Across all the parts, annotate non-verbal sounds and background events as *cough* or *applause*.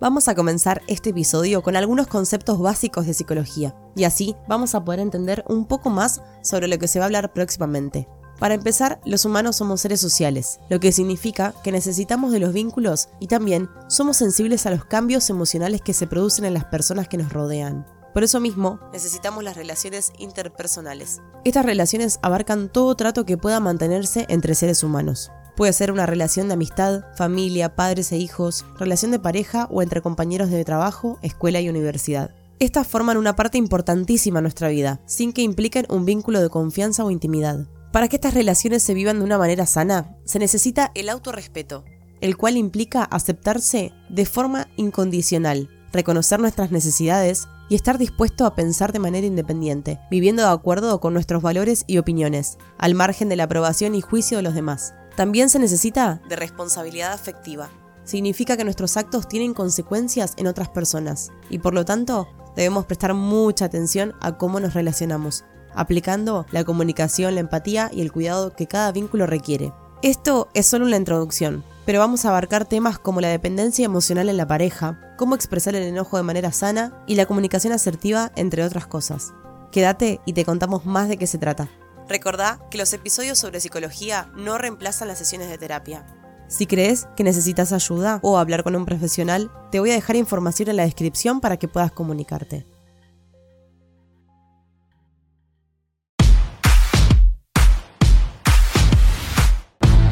Vamos a comenzar este episodio con algunos conceptos básicos de psicología, y así vamos a poder entender un poco más sobre lo que se va a hablar próximamente. Para empezar, los humanos somos seres sociales, lo que significa que necesitamos de los vínculos y también somos sensibles a los cambios emocionales que se producen en las personas que nos rodean. Por eso mismo, necesitamos las relaciones interpersonales. Estas relaciones abarcan todo trato que pueda mantenerse entre seres humanos. Puede ser una relación de amistad, familia, padres e hijos, relación de pareja o entre compañeros de trabajo, escuela y universidad. Estas forman una parte importantísima en nuestra vida, sin que impliquen un vínculo de confianza o intimidad. Para que estas relaciones se vivan de una manera sana, se necesita el autorrespeto, el cual implica aceptarse de forma incondicional, reconocer nuestras necesidades y estar dispuesto a pensar de manera independiente, viviendo de acuerdo con nuestros valores y opiniones, al margen de la aprobación y juicio de los demás. También se necesita de responsabilidad afectiva. Significa que nuestros actos tienen consecuencias en otras personas y por lo tanto debemos prestar mucha atención a cómo nos relacionamos, aplicando la comunicación, la empatía y el cuidado que cada vínculo requiere. Esto es solo una introducción, pero vamos a abarcar temas como la dependencia emocional en la pareja, cómo expresar el enojo de manera sana y la comunicación asertiva, entre otras cosas. Quédate y te contamos más de qué se trata. Recordá que los episodios sobre psicología no reemplazan las sesiones de terapia. Si crees que necesitas ayuda o hablar con un profesional, te voy a dejar información en la descripción para que puedas comunicarte.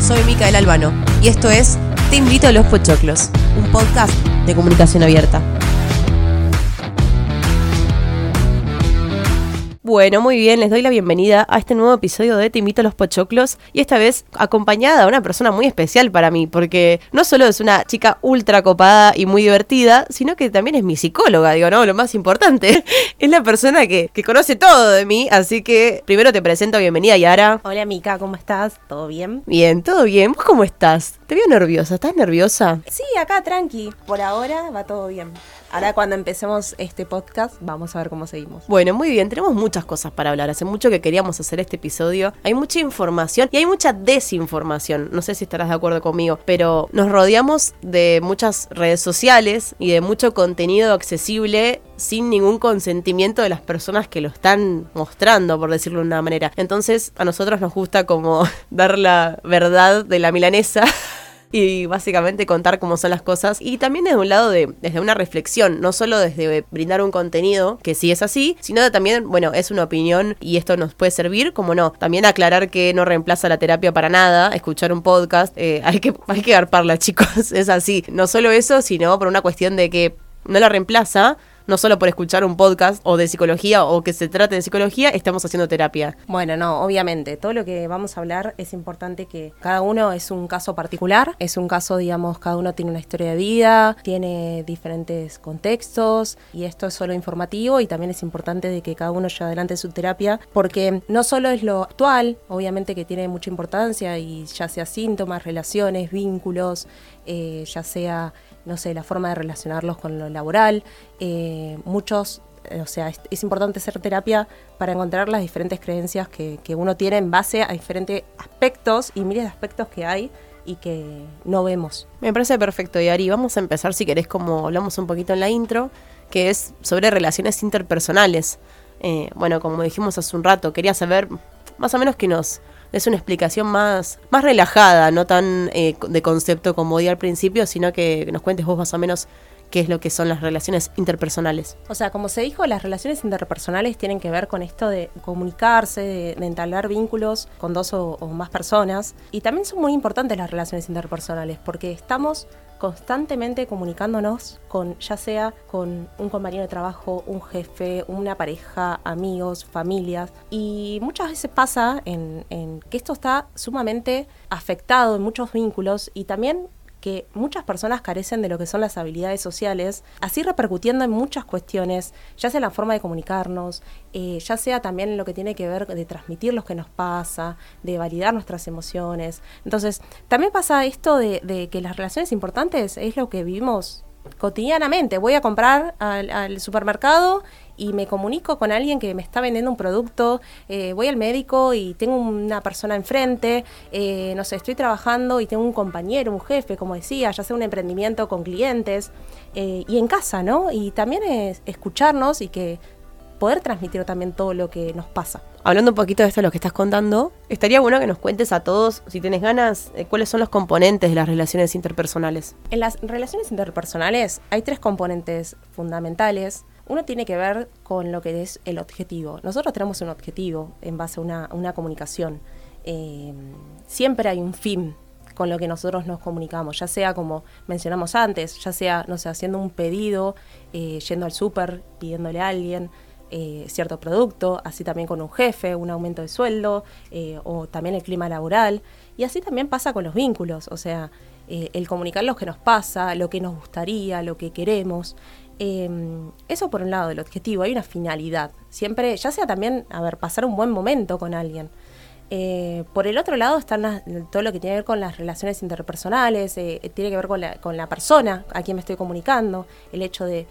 Soy Micael Albano y esto es Te invito a los Pochoclos, un podcast de comunicación abierta. Bueno, muy bien, les doy la bienvenida a este nuevo episodio de Te invito a los Pochoclos y esta vez acompañada de una persona muy especial para mí, porque no solo es una chica ultra copada y muy divertida, sino que también es mi psicóloga, digo, no, lo más importante, *laughs* es la persona que, que conoce todo de mí, así que primero te presento, bienvenida Yara. Hola Mica, ¿cómo estás? ¿Todo bien? Bien, todo bien, ¿vos cómo estás? Te veo nerviosa, ¿estás nerviosa? Sí, acá tranqui, por ahora va todo bien. Ahora cuando empecemos este podcast vamos a ver cómo seguimos. Bueno, muy bien, tenemos muchas cosas para hablar. Hace mucho que queríamos hacer este episodio. Hay mucha información y hay mucha desinformación. No sé si estarás de acuerdo conmigo, pero nos rodeamos de muchas redes sociales y de mucho contenido accesible sin ningún consentimiento de las personas que lo están mostrando, por decirlo de una manera. Entonces, a nosotros nos gusta como *laughs* dar la verdad de la milanesa y básicamente contar cómo son las cosas. Y también desde un lado de, desde una reflexión, no solo desde brindar un contenido, que sí es así, sino también, bueno, es una opinión y esto nos puede servir, como no, también aclarar que no reemplaza la terapia para nada, escuchar un podcast, eh, *laughs* hay que, hay que garparla chicos, *laughs* es así. No solo eso, sino por una cuestión de que no la reemplaza, no solo por escuchar un podcast o de psicología o que se trate de psicología, estamos haciendo terapia. Bueno, no, obviamente, todo lo que vamos a hablar es importante que cada uno es un caso particular, es un caso, digamos, cada uno tiene una historia de vida, tiene diferentes contextos y esto es solo informativo y también es importante de que cada uno lleve adelante su terapia porque no solo es lo actual, obviamente que tiene mucha importancia y ya sea síntomas, relaciones, vínculos, eh, ya sea no sé, la forma de relacionarlos con lo laboral. Eh, muchos, eh, o sea, es, importante hacer terapia para encontrar las diferentes creencias que, uno tiene en base a diferentes aspectos y miles de aspectos que hay y que no vemos. Me parece perfecto, Yari. Vamos a empezar, si querés, como hablamos un poquito en la intro, que es sobre relaciones interpersonales. Eh, bueno, como dijimos hace un rato, quería saber más o menos que nos es una explicación más, más relajada, no tan eh, de concepto como di al principio, sino que nos cuentes vos más o menos qué es lo que son las relaciones interpersonales. O sea, como se dijo, las relaciones interpersonales tienen que ver con esto de comunicarse, de, entablar vínculos con dos o, más personas. Y también son muy importantes las relaciones interpersonales porque estamos constantemente comunicándonos con, ya sea con un compañero de trabajo, un jefe, una pareja, amigos, familias. Y muchas veces pasa en, en que esto está sumamente afectado en muchos vínculos y también que muchas personas carecen de lo que son las habilidades sociales, así repercutiendo en muchas cuestiones, ya sea la forma de comunicarnos, eh, ya sea también en lo que tiene que ver de transmitir lo que nos pasa, de validar nuestras emociones. Entonces, también pasa esto de que las relaciones importantes es lo que vivimos cotidianamente. Voy a comprar al, supermercado y me comunico con alguien que me está vendiendo un producto, eh, voy al médico y tengo una persona enfrente, eh, no sé, estoy trabajando y tengo un compañero, un jefe, como decía, ya sea un emprendimiento con clientes, eh, y en casa, ¿no? Y también es escucharnos y que poder transmitir también todo lo que nos pasa. Hablando un poquito de esto de lo que estás contando, estaría bueno que nos cuentes a todos, si tienes ganas, cuáles son los componentes de las relaciones interpersonales. En las relaciones interpersonales hay tres componentes fundamentales uno tiene que ver con lo que es el objetivo. Nosotros tenemos un objetivo en base a una, comunicación. Eh, siempre hay un fin con lo que nosotros nos comunicamos, ya sea como mencionamos antes, ya sea, no sé, haciendo un pedido, eh, yendo al súper, pidiéndole a alguien eh, cierto producto, así también con un jefe, un aumento de sueldo, o también el clima laboral. Y así también pasa con los vínculos, o sea, el comunicar lo que nos pasa, lo que nos gustaría, lo que queremos. Em, eso por un lado, el objetivo, hay una finalidad. Siempre, ya sea también, a ver, pasar un buen momento con alguien. Eh, por el otro lado está todo lo que tiene que ver con las relaciones interpersonales, eh, tiene que ver con la, persona a quien me estoy comunicando, el hecho de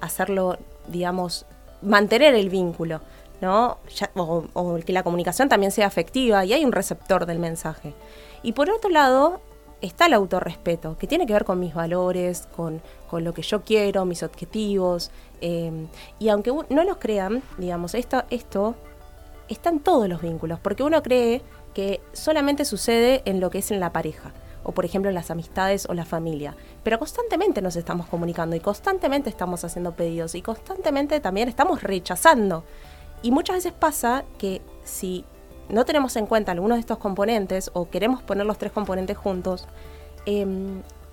hacerlo, digamos, mantener el vínculo, ¿no? o, que la comunicación también sea afectiva y hay un receptor del mensaje. Y por otro lado, está el autorrespeto, que tiene que ver con mis valores, con, lo que yo quiero, mis objetivos. Em, y aunque no los crean, digamos, esto, esto está en todos los vínculos, porque uno cree que solamente sucede en lo que es en la pareja, o por ejemplo en las amistades o la familia. Pero constantemente nos estamos comunicando y constantemente estamos haciendo pedidos y constantemente también estamos rechazando. Y muchas veces pasa que si no tenemos en cuenta algunos de estos componentes o queremos poner los tres componentes juntos, eh,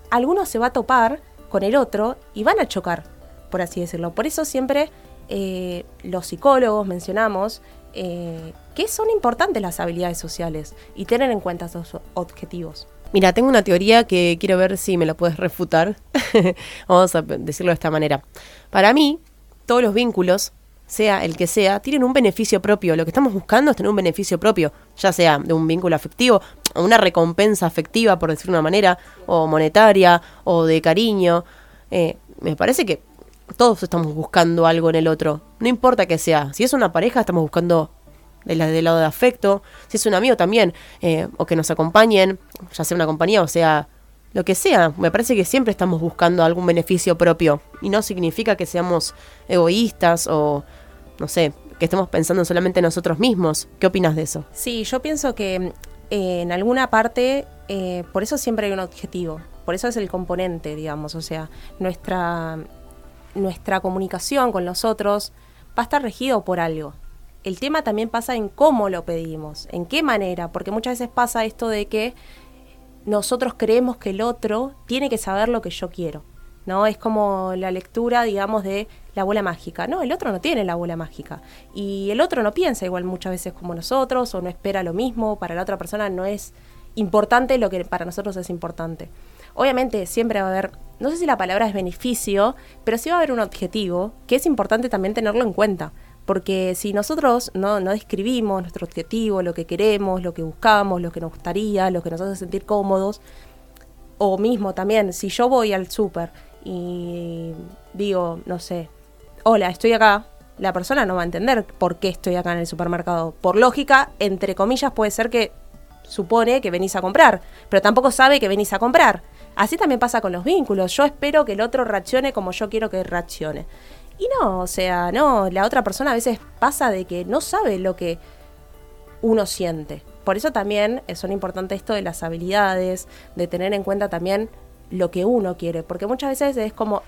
alguno se va a topar con el otro y van a chocar, por así decirlo. Por eso siempre eh, los psicólogos mencionamos eh, que son importantes las habilidades sociales y tener en cuenta esos objetivos. Mira, tengo una teoría que quiero ver si me la puedes refutar. *laughs* Vamos a decirlo de esta manera. Para mí, todos los vínculos sea el que sea, tienen un beneficio propio. Lo que estamos buscando es tener un beneficio propio, ya sea de un vínculo afectivo, una recompensa afectiva, por decir una manera, o monetaria, o de cariño. Eh, me parece que todos estamos buscando algo en el otro. No importa que sea. Si es una pareja, estamos buscando del, del lado de afecto. Si es un amigo también, eh, o que nos acompañen, ya sea una compañía o sea lo que sea. Me parece que siempre estamos buscando algún beneficio propio. Y no significa que seamos egoístas o, no sé, que estemos pensando solamente en nosotros mismos. ¿Qué opinas de eso? Sí, yo pienso que eh, en alguna parte, eh, por eso siempre hay un objetivo. Por eso es el componente, digamos. O sea, nuestra, nuestra comunicación con los otros va a estar regido por algo. El tema también pasa en cómo lo pedimos, en qué manera, porque muchas veces pasa esto de que nosotros creemos que el otro tiene que saber lo que yo quiero. ¿no? Es como la lectura, digamos, de la bola mágica. No, el otro no tiene la bola mágica. Y el otro no piensa igual muchas veces como nosotros o no espera lo mismo. Para la otra persona no es importante lo que para nosotros es importante. Obviamente siempre va a haber, no sé si la palabra es beneficio, pero sí va a haber un objetivo que es importante también tenerlo en cuenta. Porque si nosotros no, describimos nuestro objetivo, lo que queremos, lo que buscamos, lo que nos gustaría, lo que nos hace sentir cómodos, o mismo también, si yo voy al súper y digo, no sé, hola, estoy acá, la persona no va a entender por qué estoy acá en el supermercado. Por lógica, entre comillas, puede ser que supone que venís a comprar, pero tampoco sabe que venís a comprar. Así también pasa con los vínculos. Yo espero que el otro reaccione como yo quiero que reaccione. Y no, o sea, no, la otra persona a veces pasa de que no sabe lo que uno siente. Por eso también son importantes esto de las habilidades, de tener en cuenta también lo que uno quiere, porque muchas veces es como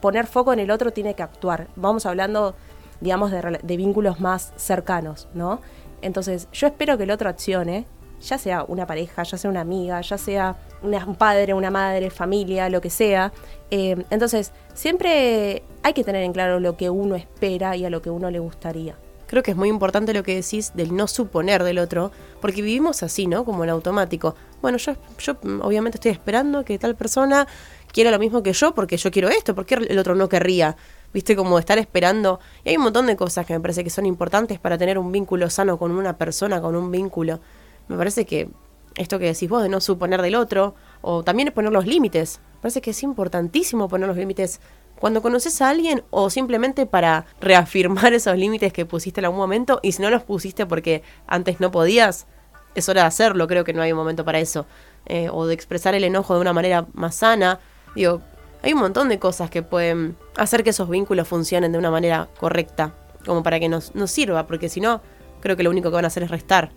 poner foco en el otro tiene que actuar. Vamos hablando, digamos, de, de vínculos más cercanos, ¿no? Entonces, yo espero que el otro accione, ya sea una pareja, ya sea una amiga, ya sea un padre, una madre, familia, lo que sea. Eh, entonces, siempre hay que tener en claro lo que uno espera y a lo que uno le gustaría. Creo que es muy importante lo que decís del no suponer del otro, porque vivimos así, ¿no? Como en automático. Bueno, yo, yo obviamente estoy esperando que tal persona quiera lo mismo que yo porque yo quiero esto, porque el otro no querría. Viste, como estar esperando. Y hay un montón de cosas que me parece que son importantes para tener un vínculo sano con una persona, con un vínculo. Me parece que esto que decís vos de no suponer del otro, o también poner los límites. Parece que es importantísimo poner los límites cuando conoces a alguien o simplemente para reafirmar *laughs* esos límites que pusiste en algún momento y si no los pusiste porque antes no podías, es hora de hacerlo, creo que no hay un momento para eso. Eh, o de expresar el enojo de una manera más sana. Digo, hay un montón de cosas que pueden hacer que esos vínculos funcionen de una manera correcta, como para que nos, nos sirva, porque si no, creo que lo único que van a hacer es restar.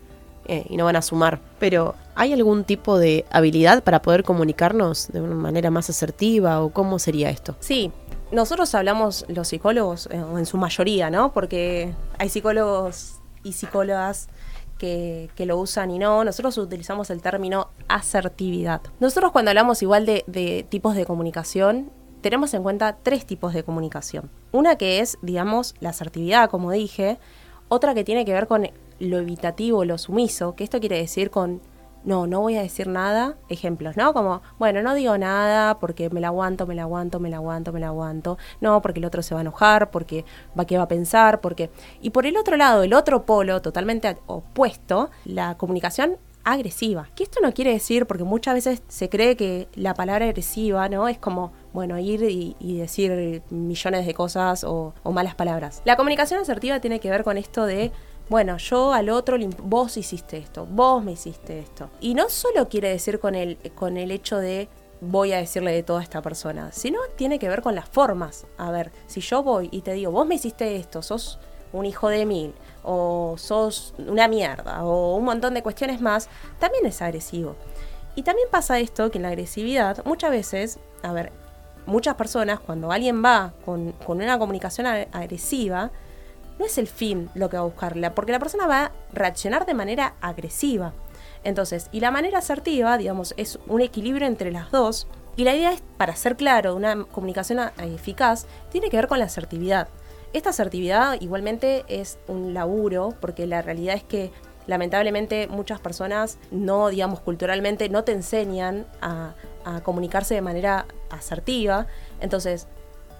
Eh, y no van a sumar. Pero, ¿hay algún tipo de habilidad para poder comunicarnos de una manera más asertiva o cómo sería esto? Sí, nosotros hablamos los psicólogos, eh, en su mayoría, ¿no? Porque hay psicólogos y psicólogas que, lo usan y no. Nosotros utilizamos el término asertividad. Nosotros cuando hablamos igual de tipos de comunicación, tenemos en cuenta tres tipos de comunicación. Una que es, digamos, la asertividad, como dije. Otra que tiene que ver con lo evitativo, lo sumiso, que esto quiere decir con no, no voy a decir nada, ejemplos, ¿no? Como, bueno, no digo nada porque me la aguanto, me la aguanto, me la aguanto, me la aguanto, no, porque el otro se va a enojar, porque va que va a pensar, porque... Y por el otro lado, el otro polo totalmente opuesto, la comunicación agresiva. Que esto no quiere decir, porque muchas veces se cree que la palabra agresiva, ¿no? Es como, bueno, ir y, decir millones de cosas o, o malas palabras. La comunicación asertiva tiene que ver con esto de bueno, yo al otro, vos hiciste esto, vos me hiciste esto. Y no solo quiere decir con el, con el hecho de voy a decirle de toda esta persona, sino tiene que ver con las formas. A ver, si yo voy y te digo, vos me hiciste esto, sos un hijo de mil, o sos una mierda, o un montón de cuestiones más, también es agresivo. Y también pasa esto, que en la agresividad, muchas veces, a ver, muchas personas, cuando alguien va con, con una comunicación agresiva, no es el fin lo que va a buscarla, porque la persona va a reaccionar de manera agresiva. Entonces, y la manera asertiva, digamos, es un equilibrio entre las dos. Y la idea es, para ser claro, una comunicación eficaz, tiene que ver con la asertividad. Esta asertividad igualmente es un laburo, porque la realidad es que lamentablemente muchas personas no, digamos, culturalmente no te enseñan a, a comunicarse de manera asertiva. Entonces,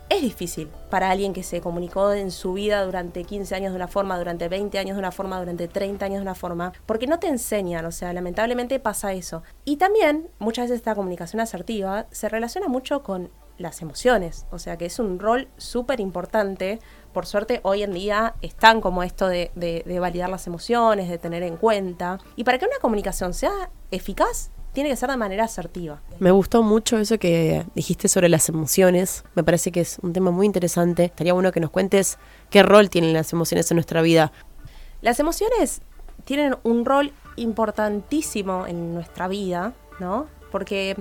es difícil para alguien que se comunicó en su vida durante 15 años de una forma, durante 20 años de una forma, durante 30 años de una forma, porque no te enseñan, o sea, lamentablemente pasa eso. Y también muchas veces esta comunicación asertiva se relaciona mucho con las emociones, o sea que es un rol súper importante. Por suerte hoy en día están como esto de, de validar las emociones, de tener en cuenta. Y para que una comunicación sea eficaz, tiene que ser de manera asertiva. Me gustó mucho eso que dijiste sobre las emociones. Me parece que es un tema muy interesante. Estaría bueno que nos cuentes qué rol tienen las emociones en nuestra vida. Las emociones tienen un rol importantísimo en nuestra vida, ¿no? Porque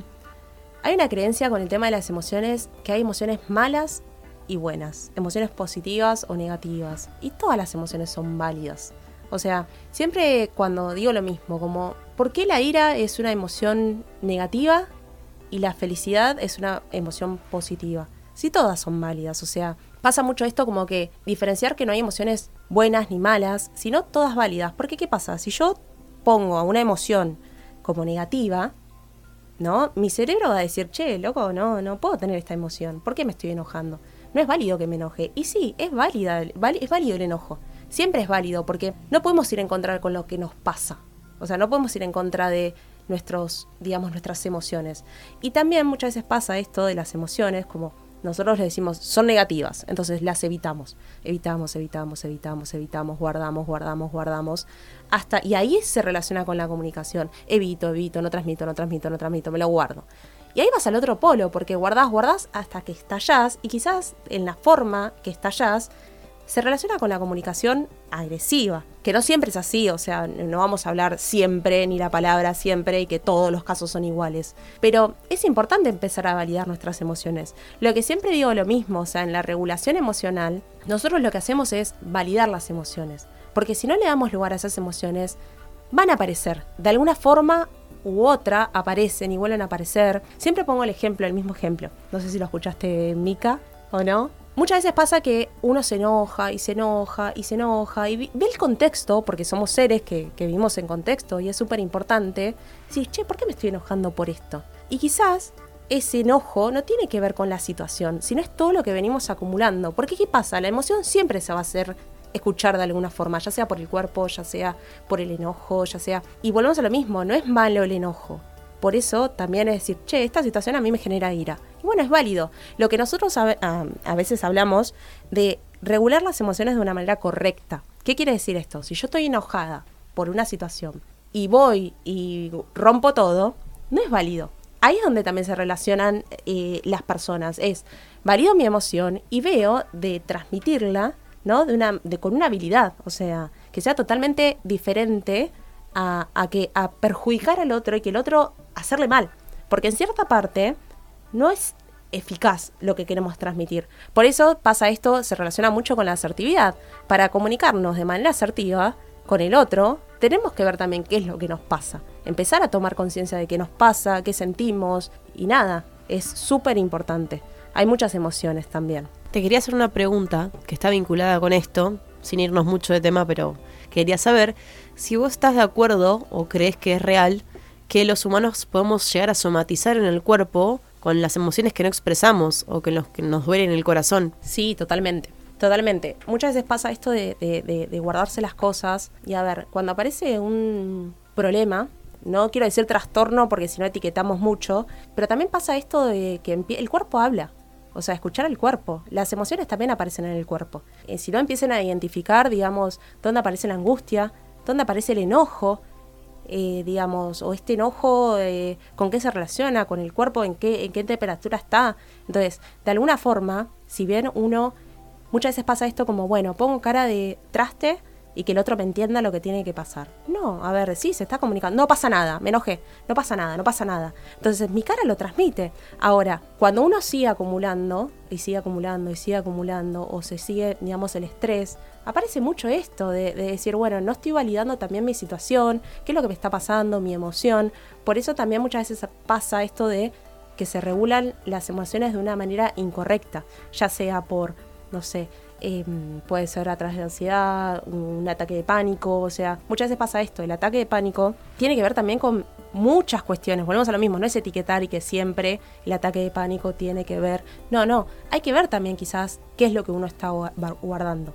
hay una creencia con el tema de las emociones que hay emociones malas y buenas, emociones positivas o negativas. Y todas las emociones son válidas. O sea, siempre cuando digo lo mismo, como ¿Por qué la ira es una emoción negativa y la felicidad es una emoción positiva? Si todas son válidas, o sea, pasa mucho esto como que diferenciar que no hay emociones buenas ni malas, sino todas válidas. Porque ¿qué pasa? Si yo pongo a una emoción como negativa, ¿no? Mi cerebro va a decir, che, loco, no, no puedo tener esta emoción. ¿Por qué me estoy enojando? No es válido que me enoje. Y sí, es válida, es válido el enojo. Siempre es válido porque no podemos ir a encontrar con lo que nos pasa. O sea, no podemos ir en contra de nuestros, digamos, nuestras emociones. Y también muchas veces pasa esto de las emociones, como nosotros le decimos, son negativas, entonces las evitamos, evitamos, evitamos, evitamos, evitamos, guardamos, guardamos, guardamos, hasta, y ahí se relaciona con la comunicación, evito, evito, no transmito, no transmito, no transmito, me lo guardo. Y ahí vas al otro polo, porque guardás, guardás hasta que estallás, y quizás en la forma que estallás se relaciona con la comunicación agresiva, que no siempre es así, o sea, no vamos a hablar siempre ni la palabra siempre y que todos los casos son iguales, pero es importante empezar a validar nuestras emociones. Lo que siempre digo lo mismo, o sea, en la regulación emocional, nosotros lo que hacemos es validar las emociones, porque si no le damos lugar a esas emociones, van a aparecer, de alguna forma u otra aparecen y vuelven a aparecer. Siempre pongo el ejemplo, el mismo ejemplo. No sé si lo escuchaste, Mika, o no. Muchas veces pasa que uno se enoja y se enoja y se enoja y ve el contexto, porque somos seres que, vivimos en contexto y es súper importante. Decís, che, ¿por qué me estoy enojando por esto? Y quizás ese enojo no tiene que ver con la situación, sino es todo lo que venimos acumulando. Porque ¿qué pasa? La emoción siempre se va a hacer escuchar de alguna forma, ya sea por el cuerpo, ya sea por el enojo, ya sea... Y volvemos a lo mismo, no es malo el enojo. Por eso también es decir, che, esta situación a mí me genera ira bueno, es válido. Lo que nosotros a, veces hablamos de regular las emociones de una manera correcta. ¿Qué quiere decir esto? Si yo estoy enojada por una situación y voy y rompo todo, no es válido. Ahí es donde también se relacionan eh, las personas. Es valido mi emoción y veo de transmitirla, ¿no? De una, de, con una habilidad. O sea, que sea totalmente diferente a, que, a perjudicar al otro y que el otro hacerle mal. Porque en cierta parte no es eficaz lo que queremos transmitir. Por eso pasa esto, se relaciona mucho con la asertividad. Para comunicarnos de manera asertiva con el otro, tenemos que ver también qué es lo que nos pasa. Empezar a tomar conciencia de qué nos pasa, qué sentimos y nada, es súper importante. Hay muchas emociones también. Te quería hacer una pregunta que está vinculada con esto, sin irnos mucho de tema, pero quería saber si vos estás de acuerdo o crees que es real que los humanos podemos llegar a somatizar en el cuerpo con las emociones que no expresamos o que, los, que nos duelen el corazón. Sí, totalmente. Totalmente. Muchas veces pasa esto de, de, guardarse las cosas y a ver, cuando aparece un problema, no quiero decir trastorno porque si no etiquetamos mucho, pero también pasa esto de que el cuerpo habla. O sea, escuchar al cuerpo. Las emociones también aparecen en el cuerpo. Eh, si no empiecen a identificar, digamos, dónde aparece la angustia, dónde aparece el enojo, eh, digamos, o este enojo, eh, con qué se relaciona con el cuerpo, en qué, en qué temperatura está. Entonces, de alguna forma, si bien uno, muchas veces pasa esto como, bueno, pongo cara de traste, y que el otro me entienda lo que tiene que pasar. No, a ver, sí, se está comunicando. No pasa nada, me enojé. No pasa nada, no pasa nada. Entonces mi cara lo transmite. Ahora, cuando uno sigue acumulando, y sigue acumulando, y sigue acumulando, o se sigue, digamos, el estrés, aparece mucho esto de, de decir, bueno, no estoy validando también mi situación, qué es lo que me está pasando, mi emoción. Por eso también muchas veces pasa esto de que se regulan las emociones de una manera incorrecta, ya sea por, no sé, Em, puede ser a de ansiedad, un ataque de pánico, o sea, muchas veces pasa esto, el ataque de pánico tiene que ver también con muchas cuestiones, volvemos a lo mismo, no es etiquetar y que siempre el ataque de pánico tiene que ver, no, no, hay que ver también quizás qué es lo que uno está guardando.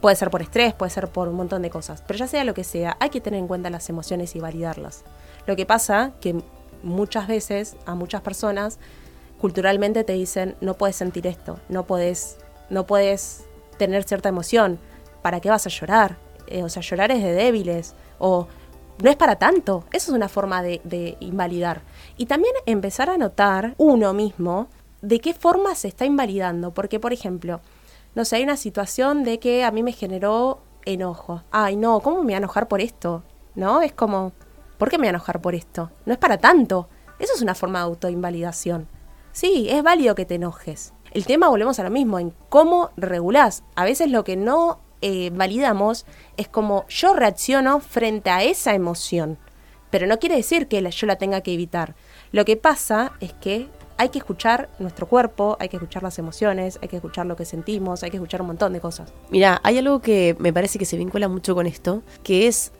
Puede ser por estrés, puede ser por un montón de cosas, pero ya sea lo que sea, hay que tener en cuenta las emociones y validarlas. Lo que pasa que muchas veces a muchas personas culturalmente te dicen no puedes sentir esto, no puedes, no puedes tener cierta emoción. ¿Para qué vas a llorar? Eh, o sea, llorar es de débiles. O no es para tanto. Eso es una forma de, invalidar. Y también empezar a notar uno mismo de qué forma se está invalidando. Porque, por ejemplo, no sé, hay una situación de que a mí me generó enojo. Ay, no, ¿cómo me voy a enojar por esto? ¿No? Es como, ¿por qué me voy a enojar por esto? No es para tanto. Eso es una forma de autoinvalidación. Sí, es válido que te enojes. El tema, volvemos a lo mismo, en cómo regulás. A veces lo que no eh, validamos es como yo reacciono frente a esa emoción. Pero no quiere decir que yo la tenga que evitar. Lo que pasa es que hay que escuchar nuestro cuerpo, hay que escuchar las emociones, hay que escuchar lo que sentimos, hay que escuchar un montón de cosas. Mira, hay algo que me parece que se vincula mucho con esto, que es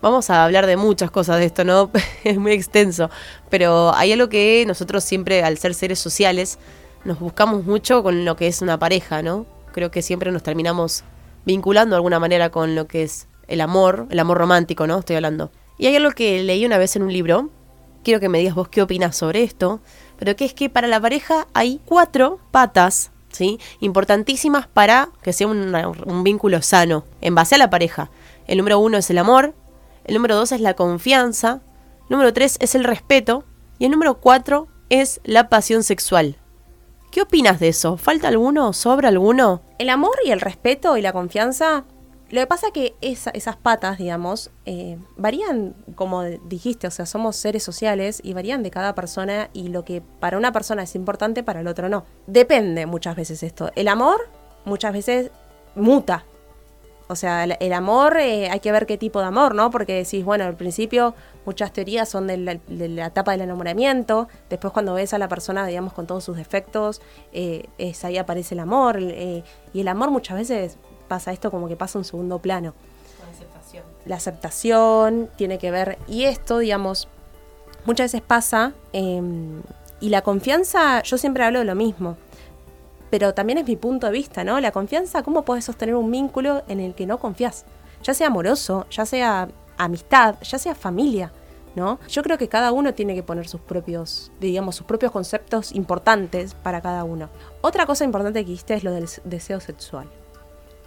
Vamos a hablar de muchas cosas de esto, ¿no? *laughs* es muy extenso, pero hay algo que nosotros siempre, al ser seres sociales, nos buscamos mucho con lo que es una pareja, ¿no? Creo que siempre nos terminamos vinculando de alguna manera con lo que es el amor, el amor romántico, ¿no? Estoy hablando. Y hay algo que leí una vez en un libro, quiero que me digas vos qué opinas sobre esto, pero que es que para la pareja hay cuatro patas, ¿sí? Importantísimas para que sea un, vínculo sano, en base a la pareja. El número uno es el amor, el número dos es la confianza, el número tres es el respeto y el número cuatro es la pasión sexual. ¿Qué opinas de eso? ¿Falta alguno? ¿Sobra alguno? El amor y el respeto y la confianza. Lo que pasa que esas patas, digamos, eh, varían, como dijiste, o sea, somos seres sociales y varían de cada persona y lo que para una persona es importante, para el otro no. Depende muchas veces esto. El amor muchas veces muta, o sea, el, amor, eh, hay que ver qué tipo de amor, ¿no? Porque decís, bueno, al principio muchas teorías son de la, etapa del enamoramiento, después cuando ves a la persona, digamos, con todos sus defectos, eh, es, ahí aparece el amor, y el amor muchas veces pasa esto como que pasa un segundo plano. La aceptación. La aceptación tiene que ver, y esto, digamos, muchas veces pasa, em, y la confianza, yo siempre hablo de lo mismo pero también es mi punto de vista, ¿no? La confianza, ¿cómo puedes sostener un vínculo en el que no confías? Ya sea amoroso, ya sea amistad, ya sea familia, ¿no? Yo creo que cada uno tiene que poner sus propios, digamos, sus propios conceptos importantes para cada uno. Otra cosa importante que dijiste es lo del deseo sexual.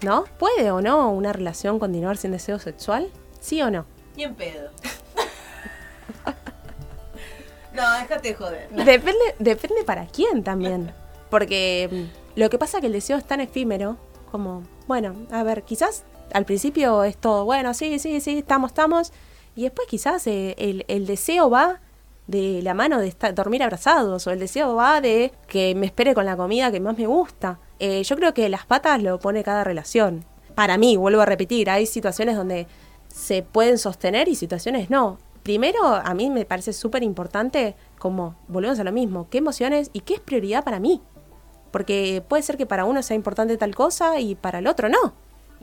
¿No? ¿Puede o no una relación continuar sin deseo sexual? ¿Sí o no? Ni en pedo. *laughs* no, déjate joder. Depende, depende para quién también. Porque mm, lo que pasa es que el deseo es tan efímero como, bueno, a ver, quizás al principio es todo, bueno, sí, sí, sí, estamos, estamos. Y después quizás eh, el, deseo va de la mano de estar, dormir abrazados o el deseo va de que me espere con la comida que más me gusta. Eh, yo creo que las patas lo pone cada relación. Para mí, vuelvo a repetir, hay situaciones donde se pueden sostener y situaciones no. Primero, a mí me parece súper importante como, volvemos a lo mismo, qué emociones y qué es prioridad para mí. Porque puede ser que para uno sea importante tal cosa y para el otro no.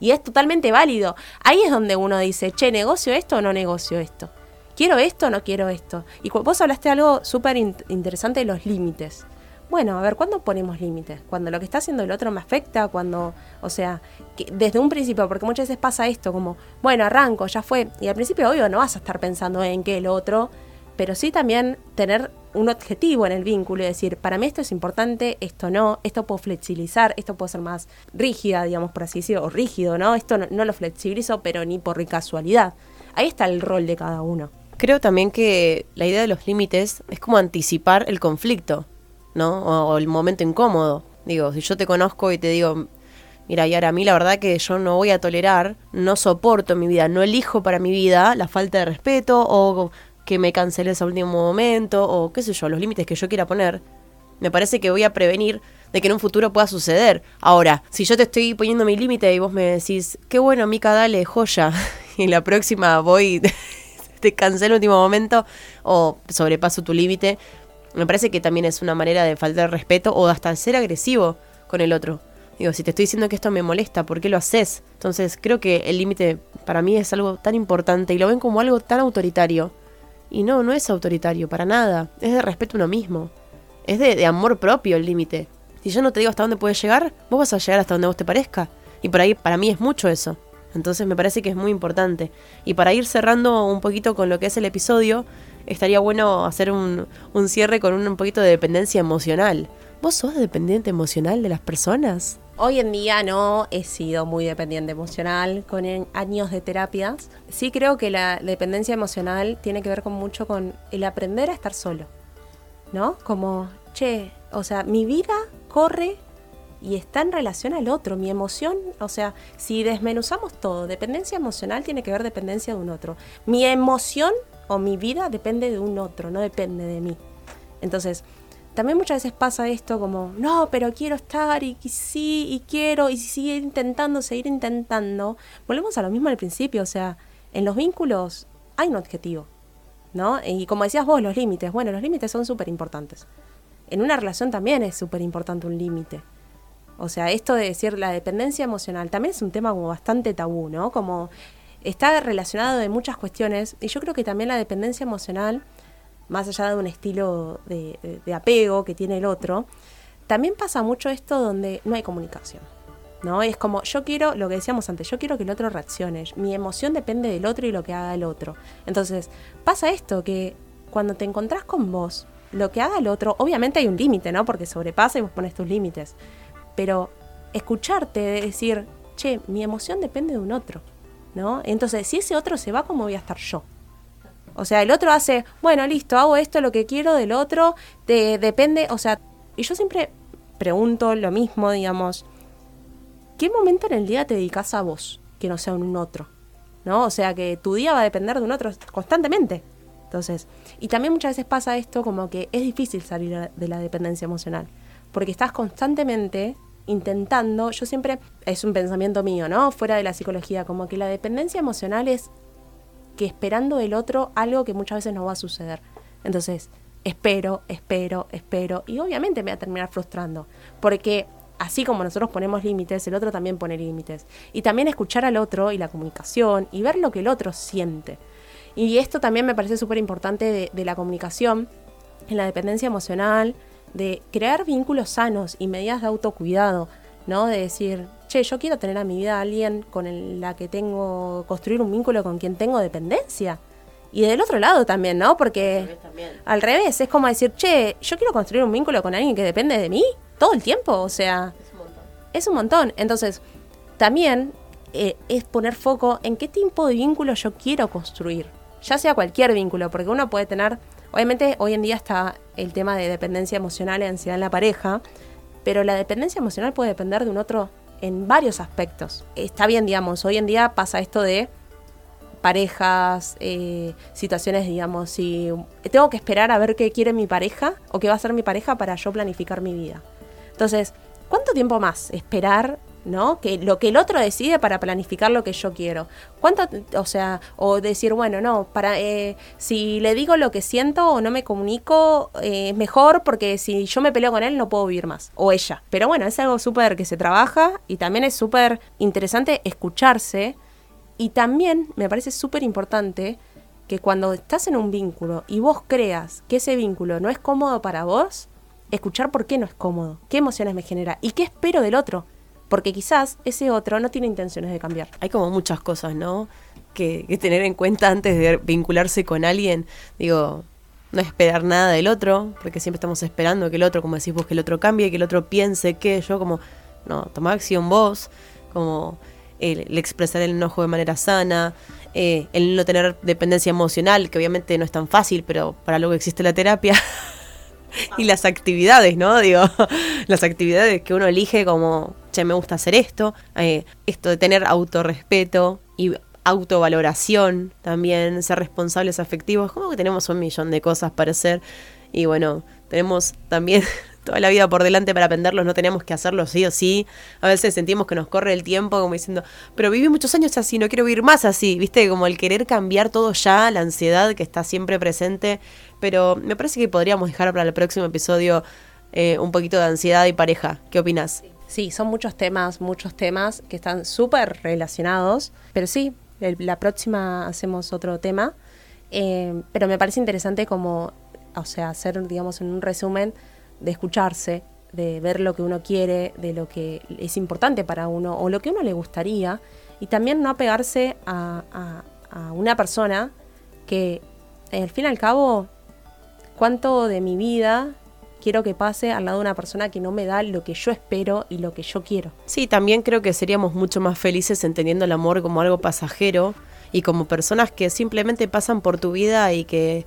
Y es totalmente válido. Ahí es donde uno dice, che, ¿negocio esto o no negocio esto? ¿Quiero esto o no quiero esto? Y vos hablaste algo súper interesante de los límites. Bueno, a ver, ¿cuándo ponemos límites? Cuando lo que está haciendo el otro me afecta, cuando, o sea, desde un principio, porque muchas veces pasa esto, como, bueno, arranco, ya fue, y al principio, obvio, no vas a estar pensando en que el otro, pero sí también tener un objetivo en el vínculo y decir, para mí esto es importante, esto no, esto puedo flexibilizar, esto puede ser más rígida, digamos, por así decirlo, o rígido, ¿no? Esto no, lo flexibilizo, pero ni por casualidad. Ahí está el rol de cada uno. Creo también que la idea de los límites es como anticipar el conflicto, ¿no? O, el momento incómodo. Digo, si yo te conozco y te digo, mira, Yara, a mí la verdad que yo no voy a tolerar, no soporto mi vida, no elijo para mi vida la falta de respeto o que me canceles a último momento o qué sé yo, los límites que yo quiera poner, me parece que voy a prevenir de que en un futuro pueda suceder. Ahora, si yo te estoy poniendo mi límite y vos me decís, qué bueno, Mica, dale, joya, *laughs* y la próxima voy, *laughs* te cancelo último momento o sobrepaso tu límite, me parece que también es una manera de faltar respeto o hasta ser agresivo con el otro. Digo, si te estoy diciendo que esto me molesta, ¿por qué lo haces? Entonces creo que el límite para mí es algo tan importante y lo ven como algo tan autoritario y no, no es autoritario, para nada. Es de respeto a uno mismo. Es de, amor propio el límite. Si yo no te digo hasta dónde puedes llegar, vos vas a llegar hasta donde vos te parezca. Y por ahí, para mí es mucho eso. Entonces me parece que es muy importante. Y para ir cerrando un poquito con lo que es el episodio, estaría bueno hacer un, un cierre con un, un poquito de dependencia emocional. ¿Vos sos dependiente emocional de las personas? Hoy en día no he sido muy dependiente emocional con años de terapias. Sí creo que la dependencia emocional tiene que ver con mucho con el aprender a estar solo. ¿No? Como, che, o sea, mi vida corre y está en relación al otro, mi emoción, o sea, si desmenuzamos todo, dependencia emocional tiene que ver dependencia de un otro. Mi emoción o mi vida depende de un otro, no depende de mí. Entonces, también muchas veces pasa esto como, no, pero quiero estar y, sí, y quiero, y sigue intentando, seguir intentando. Volvemos a lo mismo al principio, o sea, en los vínculos hay un objetivo, ¿no? Y como decías vos, los límites, bueno, los límites son súper importantes. En una relación también es súper importante un límite. O sea, esto de decir la dependencia emocional también es un tema como bastante tabú, ¿no? Como está relacionado de muchas cuestiones y yo creo que también la dependencia emocional más allá de un estilo de, apego que tiene el otro, también pasa mucho esto donde no hay comunicación. ¿no? Es como, yo quiero, lo que decíamos antes, yo quiero que el otro reaccione. Mi emoción depende del otro y lo que haga el otro. Entonces, pasa esto, que cuando te encontrás con vos, lo que haga el otro, obviamente hay un límite, ¿no? Porque sobrepasa y vos pones tus límites. Pero escucharte, decir, che, mi emoción depende de un otro, ¿no? Entonces, si ese otro se va, ¿cómo voy a estar yo? O sea, el otro hace, bueno, listo, hago esto, lo que quiero del otro, te, depende, o sea, y yo siempre pregunto lo mismo, digamos, ¿qué momento en el día te dedicas a vos que no sea un otro? ¿No? O sea, que tu día va a depender de un otro constantemente. Entonces, y también muchas veces pasa esto como que es difícil salir de la dependencia emocional, porque estás constantemente intentando, yo siempre, es un pensamiento mío, ¿no? Fuera de la psicología, como que la dependencia emocional es que esperando del otro algo que muchas veces no va a suceder. Entonces, espero, espero, espero, y obviamente me va a terminar frustrando, porque así como nosotros ponemos límites, el otro también pone límites. Y también escuchar al otro y la comunicación y ver lo que el otro siente. Y esto también me parece súper importante de, de, la comunicación, en la dependencia emocional, de crear vínculos sanos y medidas de autocuidado, ¿no? De decir, che, yo quiero tener a mi vida a alguien con la que tengo, construir un vínculo con quien tengo dependencia. Y del otro lado también, ¿no? Porque al revés, es como decir, che, yo quiero construir un vínculo con alguien que depende de mí todo el tiempo, o sea, es un montón. Es un montón. Entonces, también eh, es poner foco en qué tipo de vínculo yo quiero construir. Ya sea cualquier vínculo, porque uno puede tener, obviamente hoy en día está el tema de dependencia emocional y ansiedad en la pareja, pero la dependencia emocional puede depender de un otro en varios aspectos. Está bien, digamos, hoy en día pasa esto de parejas, eh, situaciones, digamos, si tengo que esperar a ver qué quiere mi pareja o qué va a hacer mi pareja para yo planificar mi vida. Entonces, ¿cuánto tiempo más esperar ¿no? Que lo que el otro decide para planificar lo que yo quiero. ¿Cuánto, o sea, o decir, bueno, no, para eh, si le digo lo que siento o no me comunico, eh, es mejor porque si yo me peleo con él no puedo vivir más, o ella. Pero bueno, es algo súper que se trabaja y también es súper interesante escucharse y también me parece súper importante que cuando estás en un vínculo y vos creas que ese vínculo no es cómodo para vos, escuchar por qué no es cómodo, qué emociones me genera y qué espero del otro porque quizás ese otro no tiene intenciones de cambiar. Hay como muchas cosas, ¿no? Que, tener en cuenta antes de vincularse con alguien. Digo, no esperar nada del otro, porque siempre estamos esperando que el otro, como decís vos, que el otro cambie, que el otro piense que yo, como, no, toma acción vos, como el, expresar el enojo de manera sana, eh, el no tener dependencia emocional, que obviamente no es tan fácil, pero para luego existe la terapia. *laughs* y las actividades, ¿no? *laughs* Digo, las actividades que uno elige como, che, me gusta hacer esto, eh, esto de tener autorrespeto y autovaloración también, ser responsables afectivos, como que tenemos un millón de cosas para hacer y bueno, tenemos también *laughs* toda la vida por delante para aprenderlos, no tenemos que hacerlo sí o sí. A veces sentimos que nos corre el tiempo como diciendo, pero viví muchos años así, no quiero vivir más así, ¿viste? Como el querer cambiar todo ya, la ansiedad que está siempre presente. Pero me parece que podríamos dejar para el próximo episodio eh, un poquito de ansiedad y pareja. ¿Qué opinas? Sí, son muchos temas, muchos temas que están súper relacionados, pero sí, la próxima hacemos otro tema. Eh, pero me parece interesante como, o sea, hacer, digamos, un resumen de escucharse, de ver lo que uno quiere, de lo que es importante para uno o lo que uno le gustaría, y también no apegarse a, a, una persona que, al fin y al cabo, cuánto de mi vida quiero que pase al lado de una persona que no me da lo que yo espero y lo que yo quiero. Sí, también creo que seríamos mucho más felices entendiendo el amor como algo pasajero y como personas que simplemente pasan por tu vida y que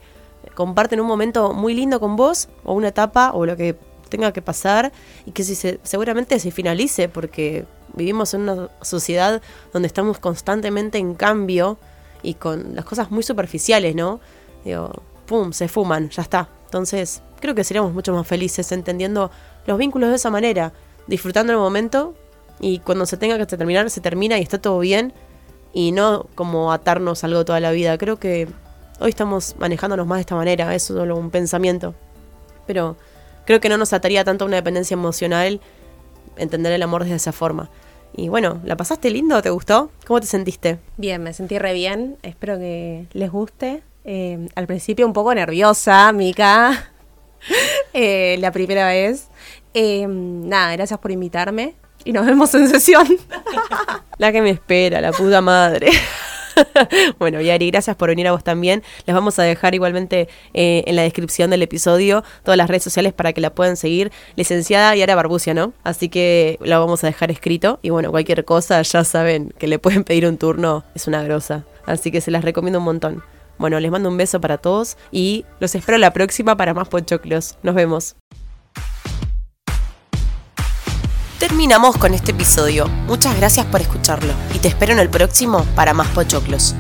comparten un momento muy lindo con vos o una etapa o lo que tenga que pasar y que si se, seguramente se finalice porque vivimos en una sociedad donde estamos constantemente en cambio y con las cosas muy superficiales, ¿no? Digo, pum, se fuman, ya está. Entonces, creo que seríamos mucho más felices entendiendo los vínculos de esa manera, disfrutando el momento y cuando se tenga que terminar, se termina y está todo bien y no como atarnos algo toda la vida. Creo que Hoy estamos manejándonos más de esta manera, es solo un pensamiento. Pero creo que no nos ataría tanto a una dependencia emocional entender el amor de esa forma. Y bueno, ¿la pasaste lindo? ¿Te gustó? ¿Cómo te sentiste? Bien, me sentí re bien. Espero que les guste. Eh, al principio un poco nerviosa, Mica. *laughs* Eh, la primera vez. Eh, nada, gracias por invitarme. Y nos vemos en sesión. *laughs* la que me espera, la puta madre. *laughs* bueno, Yari, gracias por venir a vos también. Les vamos a dejar igualmente eh, en la descripción del episodio todas las redes sociales para que la puedan seguir. Licenciada Yara Barbucia, ¿no? Así que la vamos a dejar escrito. Y bueno, cualquier cosa ya saben que le pueden pedir un turno. Es una grosa. Así que se las recomiendo un montón. Bueno, les mando un beso para todos y los espero la próxima para más pochoclos. Nos vemos. Terminamos con este episodio. Muchas gracias por escucharlo y te espero en el próximo para más pochoclos.